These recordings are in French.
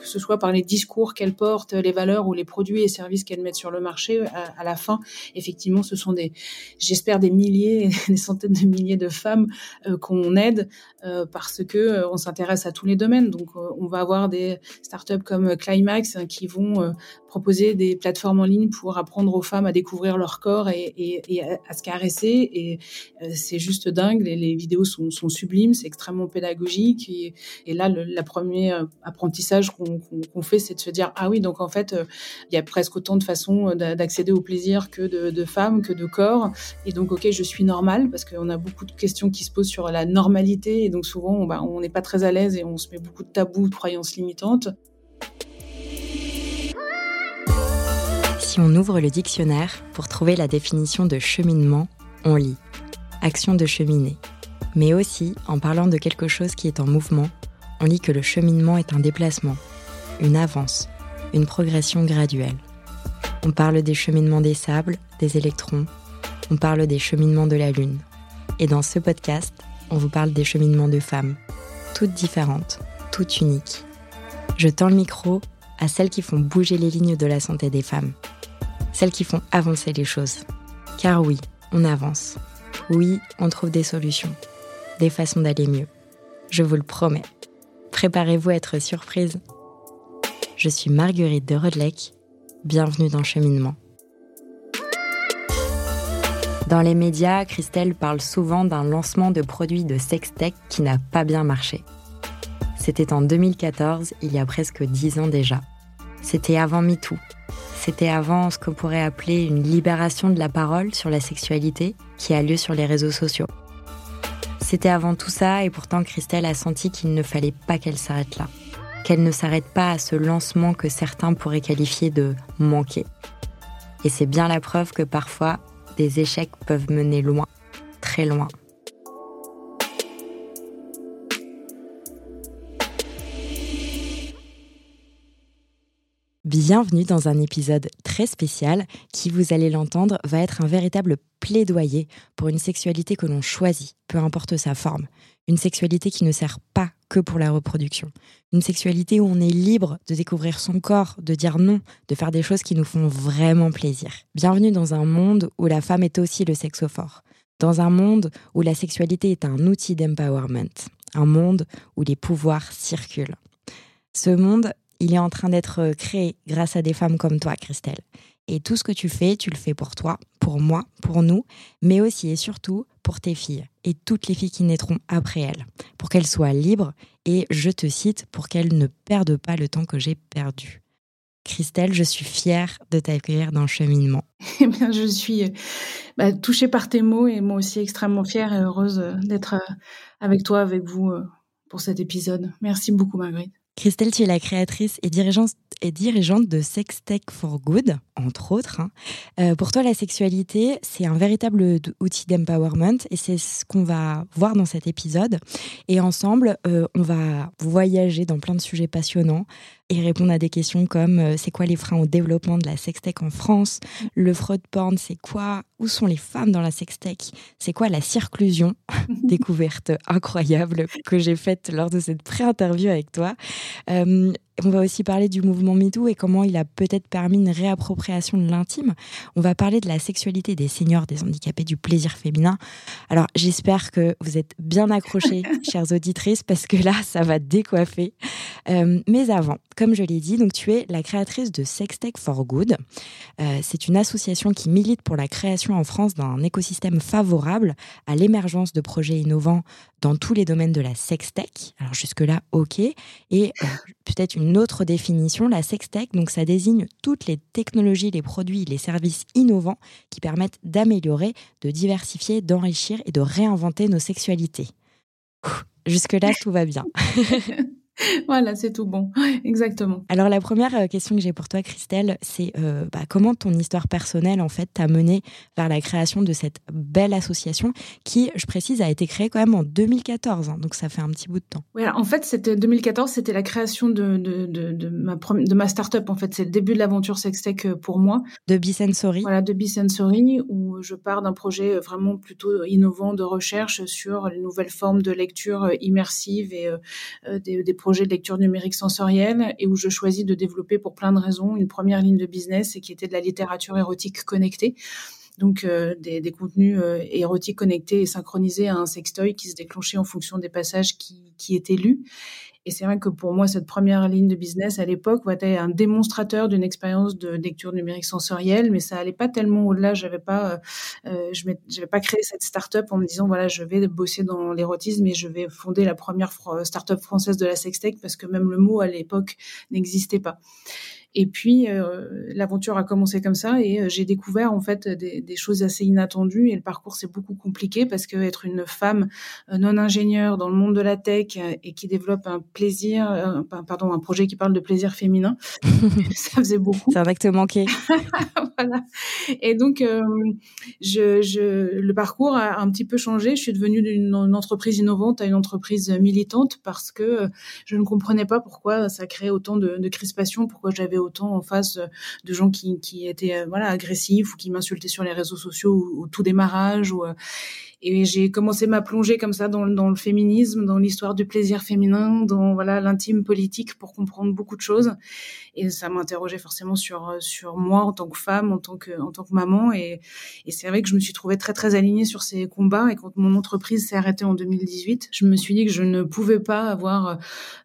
Que ce soit par les discours qu'elle porte, les valeurs ou les produits et services qu'elle met sur le marché, à, la fin, effectivement, ce sont des, j'espère, des milliers, des centaines de milliers de femmes euh, qu'on aide euh, parce que euh, on s'intéresse à tous les domaines. Donc, on va avoir des startups comme Climax hein, qui vont proposer des plateformes en ligne pour apprendre aux femmes à découvrir leur corps et, à, se caresser. Et euh, c'est juste dingue. Les, vidéos sont, sublimes, c'est extrêmement pédagogique. Et, là, le premier euh, apprentissage qu'on fait, c'est de se dire ah oui, donc en fait, euh, il y a presque autant de façons d'accéder au plaisir que de, de, femmes, que de corps. Et donc, ok, je suis normale parce qu'on a beaucoup de questions qui se posent sur la normalité. Et donc souvent, bah, on n'est pas très à l'aise et on se met beaucoup de tabous, de croyances limitantes. Si on ouvre le dictionnaire pour trouver la définition de cheminement, on lit action de cheminer. Mais aussi, en parlant de quelque chose qui est en mouvement, on lit que le cheminement est un déplacement, une avance, une progression graduelle. On parle des cheminements des sables, des électrons, on parle des cheminements de la Lune. Et dans ce podcast, on vous parle des cheminements de femmes, toutes différentes, toutes uniques. Je tends le micro à celles qui font bouger les lignes de la santé des femmes celles qui font avancer les choses. Car oui, on avance. Oui, on trouve des solutions, des façons d'aller mieux. Je vous le promets. Préparez-vous à être surprise. Je suis Marguerite de Rodelec. Bienvenue dans Cheminement. Dans les médias, Christelle parle souvent d'un lancement de produits de sextech qui n'a pas bien marché. C'était en 2014, il y a presque dix ans déjà. C'était avant MeToo, c'était avant ce qu'on pourrait appeler une libération de la parole sur la sexualité qui a lieu sur les réseaux sociaux. C'était avant tout ça et pourtant Christelle a senti qu'il ne fallait pas qu'elle s'arrête là. Qu'elle ne s'arrête pas à ce lancement que certains pourraient qualifier de manquer. Et c'est bien la preuve que parfois, des échecs peuvent mener loin, très loin. Bienvenue dans un épisode très spécial qui, vous allez l'entendre, va être un véritable plaidoyer pour une sexualité que l'on choisit, peu importe sa forme. Une sexualité qui ne sert pas que pour la reproduction. Une sexualité où on est libre de découvrir son corps, de dire non, de faire des choses qui nous font vraiment plaisir. Bienvenue dans un monde où la femme est aussi le sexophore. Dans un monde où la sexualité est un outil d'empowerment. Un monde où les pouvoirs circulent. Ce monde, il est en train d'être euh, créé grâce à des femmes comme toi, Christelle. Et tout ce que tu fais, tu le fais pour toi, pour moi, pour nous, mais aussi et surtout pour tes filles et toutes les filles qui naîtront après elles, pour qu'elles soient libres et, je te cite, pour qu'elles ne perdent pas le temps que j'ai perdu. Christelle, je suis fière de t'accueillir dans le cheminement. Eh bien, je suis euh, bah, touchée par tes mots et moi aussi extrêmement fière et heureuse euh, d'être avec toi, avec vous pour cet épisode. Merci beaucoup, Marguerite. Christelle, tu es la créatrice et dirigeante, de Sextech for Good, entre autres. Hein. Euh, pour toi, la sexualité, c'est un véritable outil d'empowerment et c'est ce qu'on va voir dans cet épisode. Et ensemble, euh, on va voyager dans plein de sujets passionnants et répondre à des questions comme euh, c'est quoi les freins au développement de la sextech en France? Le fraud porn, c'est quoi? Où sont les femmes dans la sextech? C'est quoi la circlusion? Découverte incroyable que j'ai faite lors de cette pré-interview avec toi. Euh, on va aussi parler du mouvement MeToo et comment il a peut-être permis une réappropriation de l'intime. On va parler de la sexualité des seniors, des handicapés, du plaisir féminin. Alors j'espère que vous êtes bien accrochés, chères auditrices, parce que là, ça va décoiffer. Euh, mais avant, comme je l'ai dit, donc tu es la créatrice de Sextech for Good. Euh, c'est une association qui milite pour la création en France d'un écosystème favorable à l'émergence de projets innovants dans tous les domaines de la sextech. Alors jusque-là, ok. Et euh, peut-être une autre définition, la sextech, donc ça désigne toutes les technologies, les produits, les services innovants qui permettent d'améliorer, de diversifier, d'enrichir et de réinventer nos sexualités. Jusque-là, tout va bien. voilà, c'est tout bon. Exactement. Alors la première euh, question que j'ai pour toi, Christelle, c'est euh, bah, comment ton histoire personnelle en fait t'a mené vers la création de cette belle association qui, je précise, a été créée quand même en 2014, hein, donc ça fait un petit bout de temps. Oui, en fait, c'était 2014, c'était la création de, de, de, de ma de ma startup. En fait, c'est le début de l'aventure Sextech euh, pour moi. De Bisensory. Voilà, de Bisensory, où je pars d'un projet vraiment plutôt innovant de recherche sur les nouvelles formes de lecture immersive et des, des projets de lecture numérique sensorielle et où je choisis de développer pour plein de raisons une première ligne de business et qui était de la littérature érotique connectée donc euh, des, contenus euh, érotiques connectés et synchronisés à un sextoy qui se déclenchait en fonction des passages qui, qui étaient lus. Et c'est vrai que pour moi, cette première ligne de business à l'époque était un démonstrateur d'une expérience de lecture numérique sensorielle, mais ça allait pas tellement au-delà. J'avais pas, euh, je n'avais pas créé cette start-up en me disant voilà, je vais bosser dans l'érotisme et je vais fonder la première start-up française de la sextech parce que même le mot à l'époque n'existait pas. Et puis euh, l'aventure a commencé comme ça et euh, j'ai découvert en fait des, des, choses assez inattendues et le parcours c'est beaucoup compliqué parce que être une femme euh, non ingénieure dans le monde de la tech et qui développe un plaisir, pardon, un projet qui parle de plaisir féminin, ça faisait beaucoup. C'est un acte manqué. voilà. Et donc je, je, le parcours a un petit peu changé. Je suis devenue d'une entreprise innovante à une entreprise militante parce que je ne comprenais pas pourquoi ça créait autant de, de crispation, pourquoi j'avais autant en face de gens qui, étaient euh, agressifs ou qui m'insultaient sur les réseaux sociaux au, tout démarrage euh, et j'ai commencé ma plongée comme ça dans, dans le féminisme, dans l'histoire du plaisir féminin, dans voilà l'intime politique pour comprendre beaucoup de choses. Et ça m'interrogeait forcément sur sur moi en tant que femme, en tant que en tant que maman. Et, et c'est vrai que je me suis trouvée très très alignée sur ces combats. Et quand mon entreprise s'est arrêtée en 2018, je me suis dit que je ne pouvais pas avoir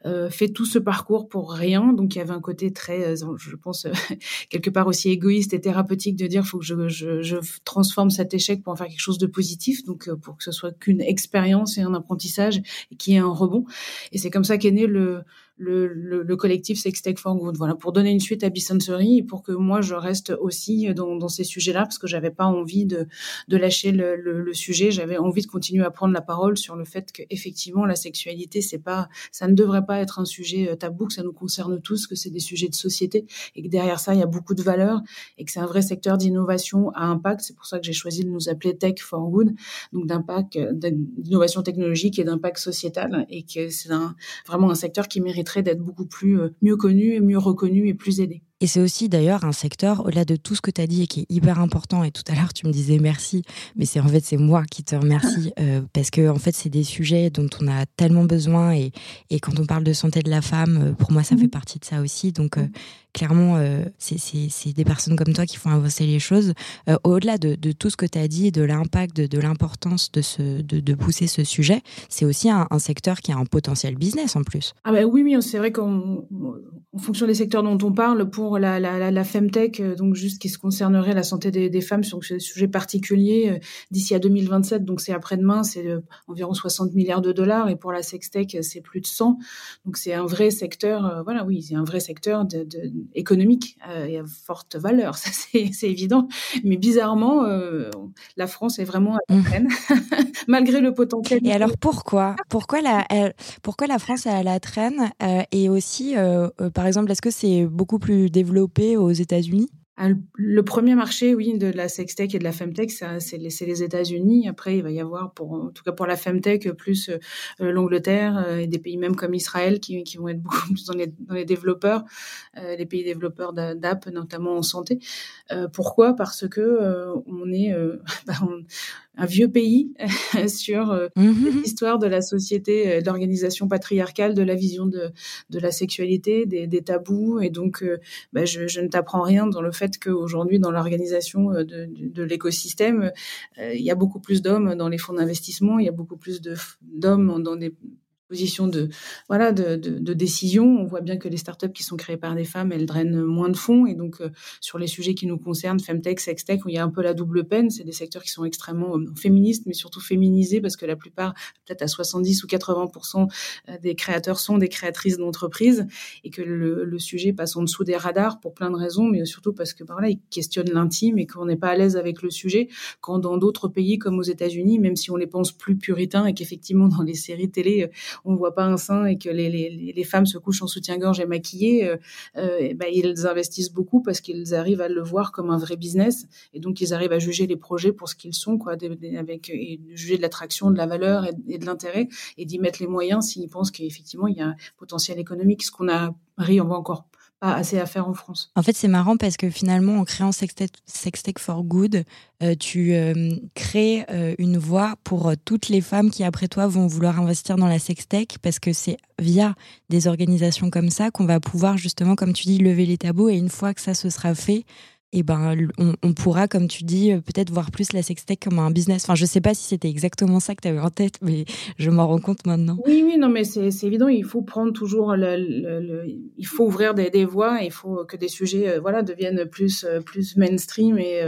euh, fait tout ce parcours pour rien. Donc il y avait un côté très, euh, je pense quelque part aussi égoïste et thérapeutique de dire faut que je, je, je transforme cet échec pour en faire quelque chose de positif. Donc pour que ce soit qu'une expérience et un apprentissage et qui ait un rebond. Et c'est comme ça qu'est né le, le, le, le collectif Sextech for Good. Voilà, pour donner une suite à Bisensory et pour que moi je reste aussi dans, dans ces sujets-là parce que j'avais pas envie de, de lâcher le, le, le sujet. J'avais envie de continuer à prendre la parole sur le fait que effectivement la sexualité c'est pas, ça ne devrait pas être un sujet euh, tabou, que ça nous concerne tous, que c'est des sujets de société et que derrière ça il y a beaucoup de valeurs et que c'est un vrai secteur d'innovation à impact. C'est pour ça que j'ai choisi de nous appeler Tech for Good, donc d'impact, euh, d'innovation technologique et d'impact sociétal et que c'est un, vraiment un secteur qui mérite d'être beaucoup plus euh, mieux connu, mieux reconnu et plus aidé. Et c'est aussi d'ailleurs un secteur, au-delà de tout ce que tu as dit et qui est hyper important, et tout à l'heure tu me disais merci, mais c'est en fait c'est moi qui te remercie, euh, parce que en fait c'est des sujets dont on a tellement besoin, et, et quand on parle de santé de la femme, euh, pour moi ça fait mhm. partie de ça aussi, donc euh, clairement c'est des personnes comme toi qui font avancer les choses. au-delà de, de, tout ce que tu as dit, de l'impact, de, de l'importance de, ce, de, de, pousser ce sujet, c'est aussi un, un, secteur qui a un potentiel business en plus. Ah bah oui, oui, c'est vrai qu'en fonction des secteurs dont on parle, pour la, la, la, femtech, euh, donc juste qui se concernerait la santé des, des femmes sur ce sujet particulier euh, d'ici à 2027, donc c'est après-demain, c'est euh, environ 60 milliards de dollars, et pour la sextech, c'est plus de 100. Donc c'est un vrai secteur, voilà, oui, c'est un vrai secteur de, de économique et à forte valeur, ça c'est évident. Mais bizarrement, la France est vraiment à la mmh. traîne, malgré le potentiel. Et alors pourquoi? Pourquoi la, pourquoi la France est à la traîne Et aussi, par exemple, est-ce que c'est beaucoup plus développé aux États-Unis? Ah, le premier marché, oui, de la sextech et de la femtech, c'est les, les États-Unis. Après, il va y avoir, en tout cas pour la femtech, plus euh, l'Angleterre euh, et des pays même comme Israël qui, vont être beaucoup plus dans les, dans les développeurs, euh, les pays développeurs d'app, notamment en santé. pourquoi? Parce que on est, bah, un vieux pays sur euh, mmh l'histoire de la société, euh, de l'organisation patriarcale, de la vision de, de la sexualité, des, des tabous. Et donc, euh, bah, je, je, ne t'apprends rien dans le fait qu'aujourd'hui, dans l'organisation de, de, de l'écosystème, il y a beaucoup plus d'hommes dans les fonds d'investissement, il y a beaucoup plus d'hommes dans des position de voilà de, de, de, décision. On voit bien que les startups qui sont créées par des femmes, elles drainent moins de fonds. Et donc euh, sur les sujets qui nous concernent, femtech, sextech, où il y a un peu la double peine, c'est des secteurs qui sont extrêmement euh, féministes, mais surtout féminisés parce que la plupart, peut-être à 70 ou 80 euh, des créateurs sont des créatrices d'entreprises et que le, le, sujet passe en dessous des radars pour plein de raisons, mais surtout parce que par là ils questionnent l'intime et qu'on n'est pas à l'aise avec le sujet. Quand dans d'autres pays comme aux États-Unis, même si on les pense plus puritains et qu'effectivement dans les séries télé on voit pas un sein et que les, les, les femmes se couchent en soutien-gorge et maquillées, euh, ben, ils investissent beaucoup parce qu'ils arrivent à le voir comme un vrai business. Et donc ils arrivent à juger les projets pour ce qu'ils sont, quoi, avec et juger de l'attraction, de la valeur et, de l'intérêt et d'y mettre les moyens s'ils pensent qu'effectivement il y a un potentiel économique, ce qu'on a Paris, on va encore pas assez à faire en France. En fait, c'est marrant parce que finalement, en créant Sextech, for Good, euh, tu euh, crées euh, une voie pour toutes les femmes qui, après toi, vont vouloir investir dans la sextech parce que c'est via des organisations comme ça qu'on va pouvoir justement, comme tu dis, lever les tabous et une fois que ça se sera fait, et ben on, pourra, comme tu dis, euh, peut-être voir plus la sextech comme un business. Enfin, je sais pas si c'était exactement ça que tu avais en tête, mais je m'en rends compte maintenant. Oui, oui, non, mais c'est évident. Il faut prendre toujours le, il faut ouvrir des, des, voies. Il faut que des sujets, euh, voilà, deviennent plus euh, plus mainstream et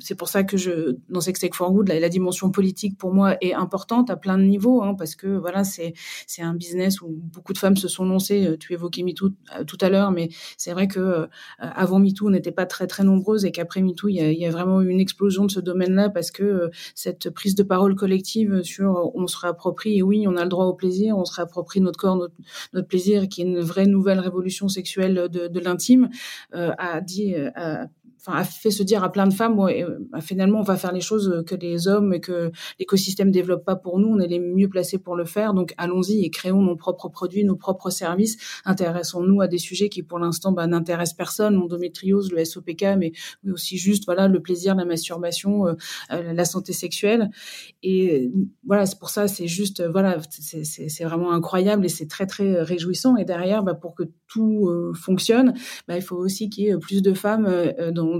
c'est pour ça que je dans Sextech for Good, la, la, dimension politique pour moi est importante à plein de niveaux, hein, parce que voilà, c'est c'est un business où beaucoup de femmes se sont lancées. Tu évoquais MeToo tout à l'heure, mais c'est vrai que avant MeToo, on n'étaient pas très très nombreuses et qu'après MeToo, il y, a, vraiment eu une explosion de ce domaine-là parce que euh, cette prise de parole collective sur euh, on se réapproprie et oui, on a le droit au plaisir, on se réapproprie notre corps, notre, plaisir, qui est une vraie nouvelle révolution sexuelle de, de l'intime, euh, a dit, enfin, a fait se dire à plein de femmes, euh, bah, finalement, on va faire les choses que les hommes et que l'écosystème développe pas pour nous. On est les mieux placés pour le faire. Donc, allons-y et créons nos propres produits, nos propres services. Intéressons-nous à des sujets qui, pour l'instant, bah, n'intéressent personne. L'endométriose, le SOPK, mais aussi juste, voilà, le plaisir, la masturbation, euh, euh, la santé sexuelle. Et voilà, c'est pour ça, c'est juste, voilà, c'est vraiment incroyable et c'est très, très réjouissant. Et derrière, bah, pour que tout fonctionne, bah, il faut aussi qu'il y ait plus de femmes dans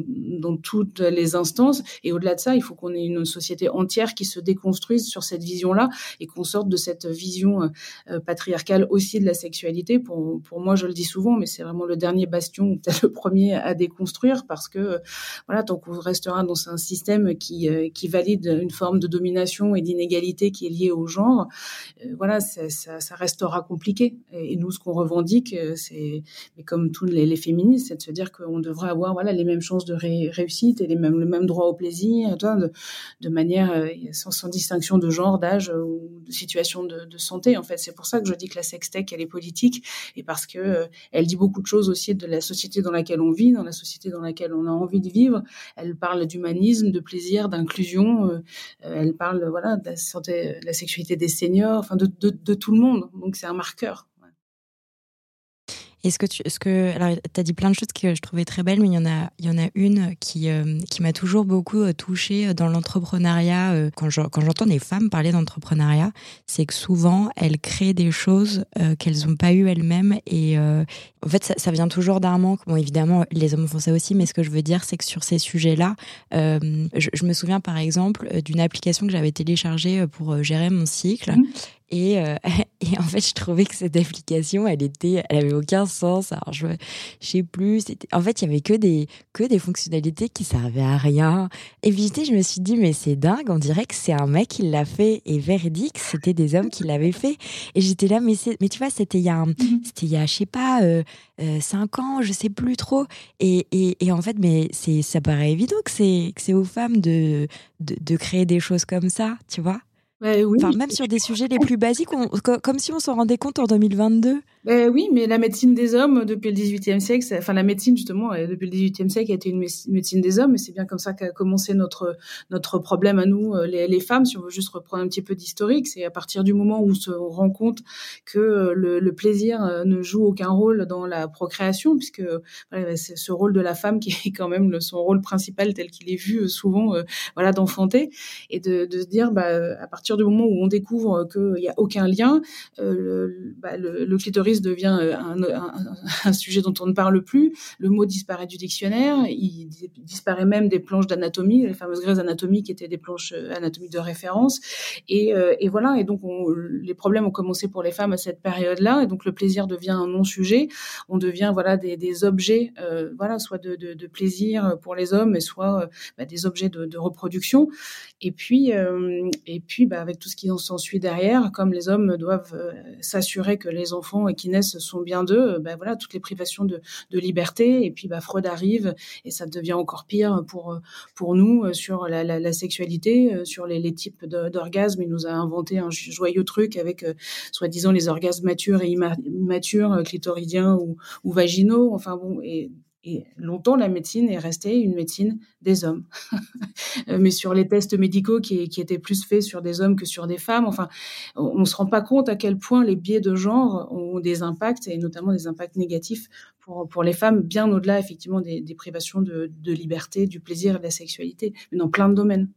dans, toutes les instances. Et au-delà de ça, il faut qu'on ait une société entière qui se déconstruise sur cette vision-là et qu'on sorte de cette vision euh, patriarcale aussi de la sexualité. Pour, pour moi, je le dis souvent, mais c'est vraiment le dernier bastion, peut-être le premier à déconstruire parce que, voilà, tant qu'on restera dans un système qui, euh, qui valide une forme de domination et d'inégalité qui est liée au genre, euh, voilà, ça, ça, restera compliqué. Et, nous, ce qu'on revendique, c'est, mais comme tous les, féministes, c'est de se dire qu'on devrait avoir, voilà, les mêmes chances de réussite et les mêmes, le même droit au plaisir, de, manière euh, sans, distinction de genre, d'âge euh, ou de situation de, santé. En fait, c'est pour ça que je dis que la sextech elle est politique et parce que euh, elle dit beaucoup de choses aussi de la société dans laquelle on vit, dans la société dans laquelle on a envie de vivre. Elle parle d'humanisme, de plaisir, d'inclusion. elle parle voilà de la santé, de la sexualité des seniors, enfin de, de tout le monde. Donc c'est un marqueur. Est-ce que tu, est-ce que, alors, as dit plein de choses que je trouvais très belles, mais il y en a, il y en a une qui, euh, qui m'a toujours beaucoup euh, touchée euh, dans l'entrepreneuriat. quand, quand j'entends des femmes parler d'entrepreneuriat, c'est que souvent elles créent des choses qu'elles n'ont pas eu elles-mêmes et en fait ça, ça, vient toujours d'un manque. Bon, évidemment, les hommes font ça aussi, mais ce que je veux dire, c'est que sur ces sujets-là, je, me souviens par exemple d'une application que j'avais téléchargée pour gérer mon cycle. Mmh. Et, euh, et en fait, je trouvais que cette application, elle était, elle avait aucun sens. Alors, je, je sais plus. En fait, il y avait que des, que des fonctionnalités qui servaient à rien. Et puis, je me suis dit, mais c'est dingue. On dirait que c'est un mec qui l'a fait. Et véridique, c'était des hommes qui l'avaient fait. Et j'étais là, mais mais tu vois, c'était il y a, mhm. c'était il y a, je sais pas, euh, euh, cinq ans, je sais plus trop. Et, et, et en fait, mais c'est, ça paraît évident que c'est, que c'est aux femmes de, de, de créer des choses comme ça, tu vois. Oui. Enfin, même sur des sujets les plus basiques, comme si on s'en rendait compte en 2022. Ben oui, mais la médecine des hommes depuis le XVIIIe siècle, enfin la médecine justement euh, depuis le XVIIIe siècle a été une médecine des hommes, et c'est bien comme ça qu'a commencé notre notre problème à nous euh, les, les, femmes. Si on veut juste reprendre un petit peu d'historique, c'est à partir du moment où on se rend compte que euh, le, le, plaisir ne joue aucun rôle dans la procréation, puisque voilà, c'est ce rôle de la femme qui est quand même son rôle principal tel qu'il est vu souvent, voilà, d'enfanter, et de, de, se dire, bah, à partir du moment où on découvre qu'il n'y a aucun lien, bah, le, le clitoris devient euh, un, sujet dont on ne parle plus. Le mot disparaît du dictionnaire. Il disparaît même des planches d'anatomie, les fameuses grèves anatomiques qui étaient des planches euh, anatomiques de référence. Et, euh, et voilà. Et donc, les problèmes ont commencé pour les femmes à cette période-là. Et donc, le plaisir devient un non-sujet. On devient voilà des, objets, voilà, soit de, plaisir pour les hommes, mais soit bah, des objets de, de, reproduction. Et puis, et puis, bah, avec tout ce qui s'ensuit derrière, comme les hommes doivent s'assurer que les enfants et qui naissent sont bien d'eux, ben voilà, toutes les privations de, de liberté. Et puis, bah, Freud arrive et ça devient encore pire pour pour nous sur la, la, sexualité, sur les, les types d'orgasmes. Il nous a inventé un joyeux truc avec soi-disant les orgasmes matures et immatures, clitoridiens ou, ou vaginaux. Enfin bon, et et longtemps, la médecine est restée une médecine des hommes. Mais sur les tests médicaux qui, étaient plus faits sur des hommes que sur des femmes, enfin, on ne se rend pas compte à quel point les biais de genre ont des impacts, et notamment des impacts négatifs pour, les femmes, bien au-delà, effectivement, des, privations de, de, liberté, du plaisir et de la sexualité, mais dans plein de domaines.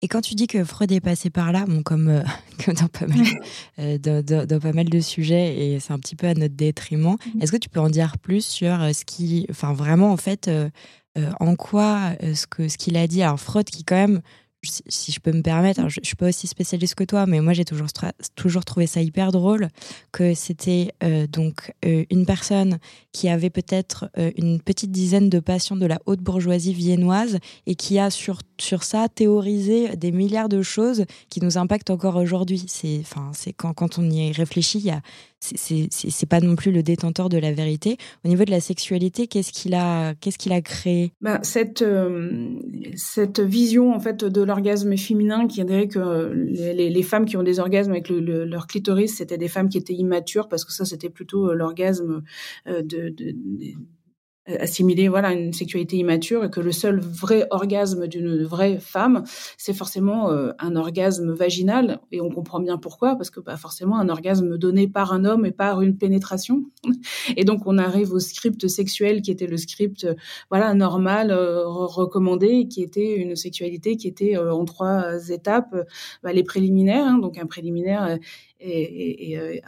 Et quand tu dis que Freud est passé par là, bon, comme, euh, comme dans, pas mal, euh, dans, dans, pas mal de sujets, et c'est un petit peu à notre détriment, mm-hmm. est-ce que tu peux en dire plus sur euh, ce qui, enfin vraiment en fait, en quoi ce que ce qu'il a dit, alors Freud qui quand même si je peux me permettre, je, ne suis pas aussi spécialiste que toi, mais moi j'ai toujours, trouvé ça hyper drôle que c'était euh, donc euh, une personne qui avait peut-être euh, une petite dizaine de patients de la haute bourgeoisie viennoise et qui a sur, sur ça théorisé des milliards de choses qui nous impactent encore aujourd'hui. C'est quand, quand on y réfléchit, il c'est pas non plus le détenteur de la vérité. Au niveau de la sexualité, qu'est-ce qu'il a, qu'est-ce a créé? Ben, cette cette vision en fait de l'orgasme féminin qui dirait que les, les, femmes qui ont des orgasmes avec le, leur clitoris, c'était des femmes qui étaient immatures parce que ça c'était plutôt euh, l'orgasme euh, de, euh, assimiler voilà une sexualité immature et que le seul vrai orgasme d'une vraie femme c'est forcément euh, un orgasme vaginal. Et on comprend bien pourquoi parce que pas bah, forcément un orgasme donné par un homme et par une pénétration. Et donc on arrive au script sexuel qui était le script voilà normal euh, recommandé qui était une sexualité qui était en trois étapes. Bah, les préliminaires hein, donc un préliminaire et, et, et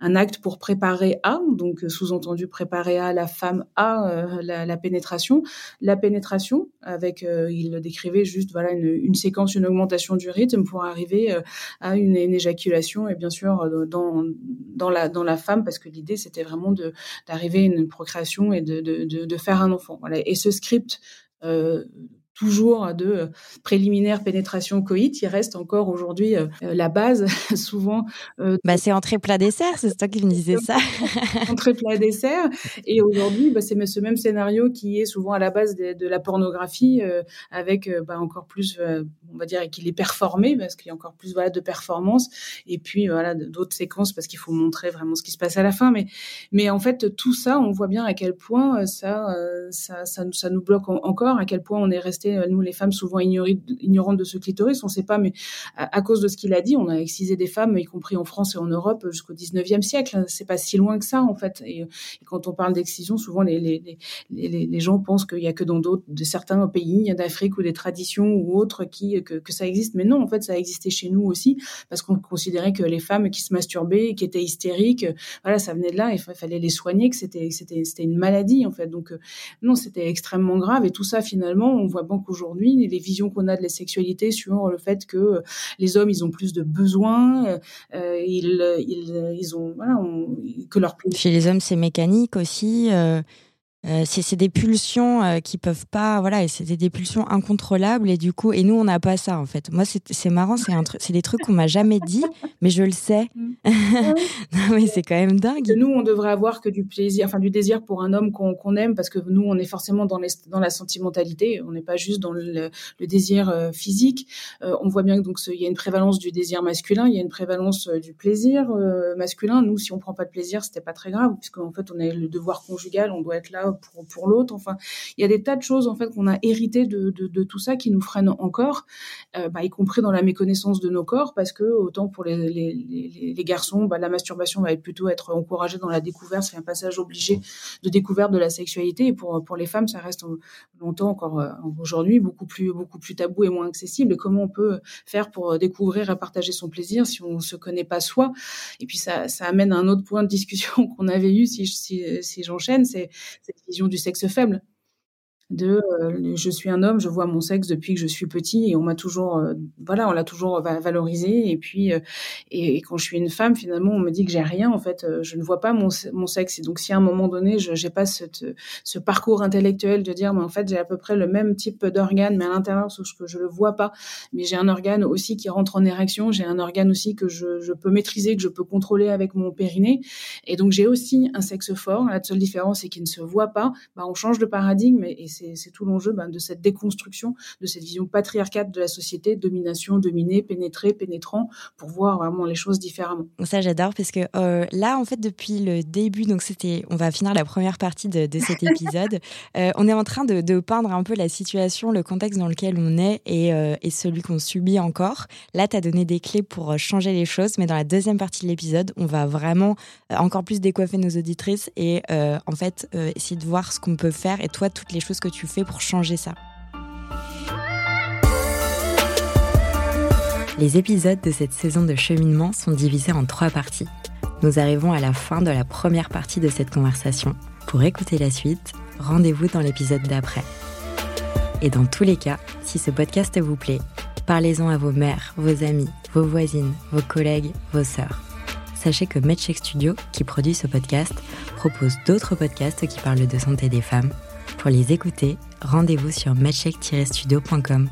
un acte pour préparer à, donc euh, sous-entendu préparer à la femme à euh, la, pénétration. La pénétration, avec, euh, il décrivait juste voilà une, séquence, une augmentation du rythme pour arriver à une, éjaculation et bien sûr dans dans la dans la femme parce que l'idée c'était vraiment d'arriver à une procréation et de, de, de, de faire un enfant. Voilà. Et ce script euh, toujours de euh, préliminaire pénétration coït, il reste encore aujourd'hui euh, euh, la base souvent. bah c'est entrée plat dessert, c'est toi qui me disais ça. entrée plat dessert et aujourd'hui bah, c'est ce même scénario qui est souvent à la base de, la pornographie avec bah, encore plus on va dire qu'il est performé parce qu'il y a encore plus voilà de performance et puis voilà d'autres séquences parce qu'il faut montrer vraiment ce qui se passe à la fin mais mais en fait tout ça on voit bien à quel point ça ça ça, ça nous bloque encore à quel point on est resté euh, nous les femmes souvent ignorantes de ce clitoris, on ne sait pas, mais à, cause de ce qu'il a dit, on a excisé des femmes, y compris en France et en Europe, jusqu'au 19e siècle. C'est pas si loin que ça, en fait. Et, quand on parle d'excision, souvent les, les, les, les, gens pensent qu'il y a que dans d'autres, de certains pays d'Afrique ou des traditions ou autres qui que, que, ça existe. Mais non, en fait, ça a existé chez nous aussi, parce qu'on considérait que les femmes qui se masturbaient, qui étaient hystériques, voilà, ça venait de là, il fallait les soigner, que c'était une maladie, en fait. Donc euh, non, c'était extrêmement grave. Et tout ça, finalement, on voit bon qu'aujourd'hui, les visions qu'on a de la sexualité sur le fait que les hommes, ils ont plus de besoins, euh, ils, ils, ils ont, voilà, que leur Chez les hommes, c'est mécanique aussi. Euh, euh, c'est des pulsions euh, qui peuvent pas voilà et c'est des pulsions incontrôlables et du coup et nous on n'a pas ça en fait. Moi c'est marrant c'est un c'est des trucs qu'on m'a jamais dit mais je le sais. Mm. non mais c'est quand même dingue. Nous on devrait avoir que du plaisir enfin du désir pour un homme qu'on aime parce que nous on est forcément dans les, dans la sentimentalité on n'est pas juste dans le, le désir euh, physique. On voit bien que donc il y a une prévalence du désir masculin il y a une prévalence du plaisir masculin. Nous si on prend pas de plaisir c'était pas très grave puisque en fait on a le devoir conjugal on doit être là pour, pour l'autre. Enfin, il y a des tas de choses en fait qu'on a hérité de, de, tout ça qui nous freinent encore, euh, bah, y compris dans la méconnaissance de nos corps, parce que autant pour les, les, les, garçons, bah, la masturbation va plutôt être encouragée dans la découverte, c'est un passage obligé de découverte de la sexualité. Et pour pour les femmes, ça reste longtemps encore euh, aujourd'hui beaucoup plus beaucoup plus tabou et moins accessible. Et comment on peut faire pour découvrir et partager son plaisir si on se connaît pas soi? Et puis ça ça amène à un autre point de discussion qu'on avait eu si si, si j'enchaîne, c'est vision du sexe faible. De euh, je suis un homme, je vois mon sexe depuis que je suis petit et on m'a toujours euh, voilà, on l'a toujours valorisé. Et puis et, quand je suis une femme finalement on me dit que j'ai rien en fait, je ne vois pas mon, mon sexe. Et donc si à un moment donné je j'ai pas cette, ce parcours intellectuel de dire mais en fait j'ai à peu près le même type d'organe mais à l'intérieur sauf que je le vois pas. Mais j'ai un organe aussi qui rentre en érection, j'ai un organe aussi que je, je peux maîtriser, que je peux contrôler avec mon périnée. Et donc j'ai aussi un sexe fort, la seule différence c'est qu'il ne se voit pas, bah, on change de paradigme et, et c'est tout l'enjeu ben, de cette déconstruction, de cette vision patriarcale de la société, domination, dominer, pénétrer, pénétrant, pour voir vraiment les choses différemment. Ça, j'adore parce que euh, là, en fait, depuis le début, donc c'était, on va finir la première partie de, cet épisode, euh, on est en train de, peindre un peu la situation, le contexte dans lequel on est et, euh, et celui qu'on subit encore. Là, tu as donné des clés pour changer les choses, mais dans la deuxième partie de l'épisode, on va vraiment encore plus décoiffer nos auditrices et en fait essayer de voir ce qu'on peut faire et toi, toutes les choses que tu fais pour changer ça Les épisodes de cette saison de cheminement sont divisés en trois parties. Nous arrivons à la fin de la première partie de cette conversation. Pour écouter la suite, rendez-vous dans l'épisode d'après. Et dans tous les cas, si ce podcast vous plaît, parlez-en à vos mères, vos amis, vos voisines, vos collègues, vos sœurs. Sachez que MedCheck Studio, qui produit ce podcast, propose d'autres podcasts qui parlent de santé des femmes pour les écouter, rendez-vous sur matchcheck-studio.com.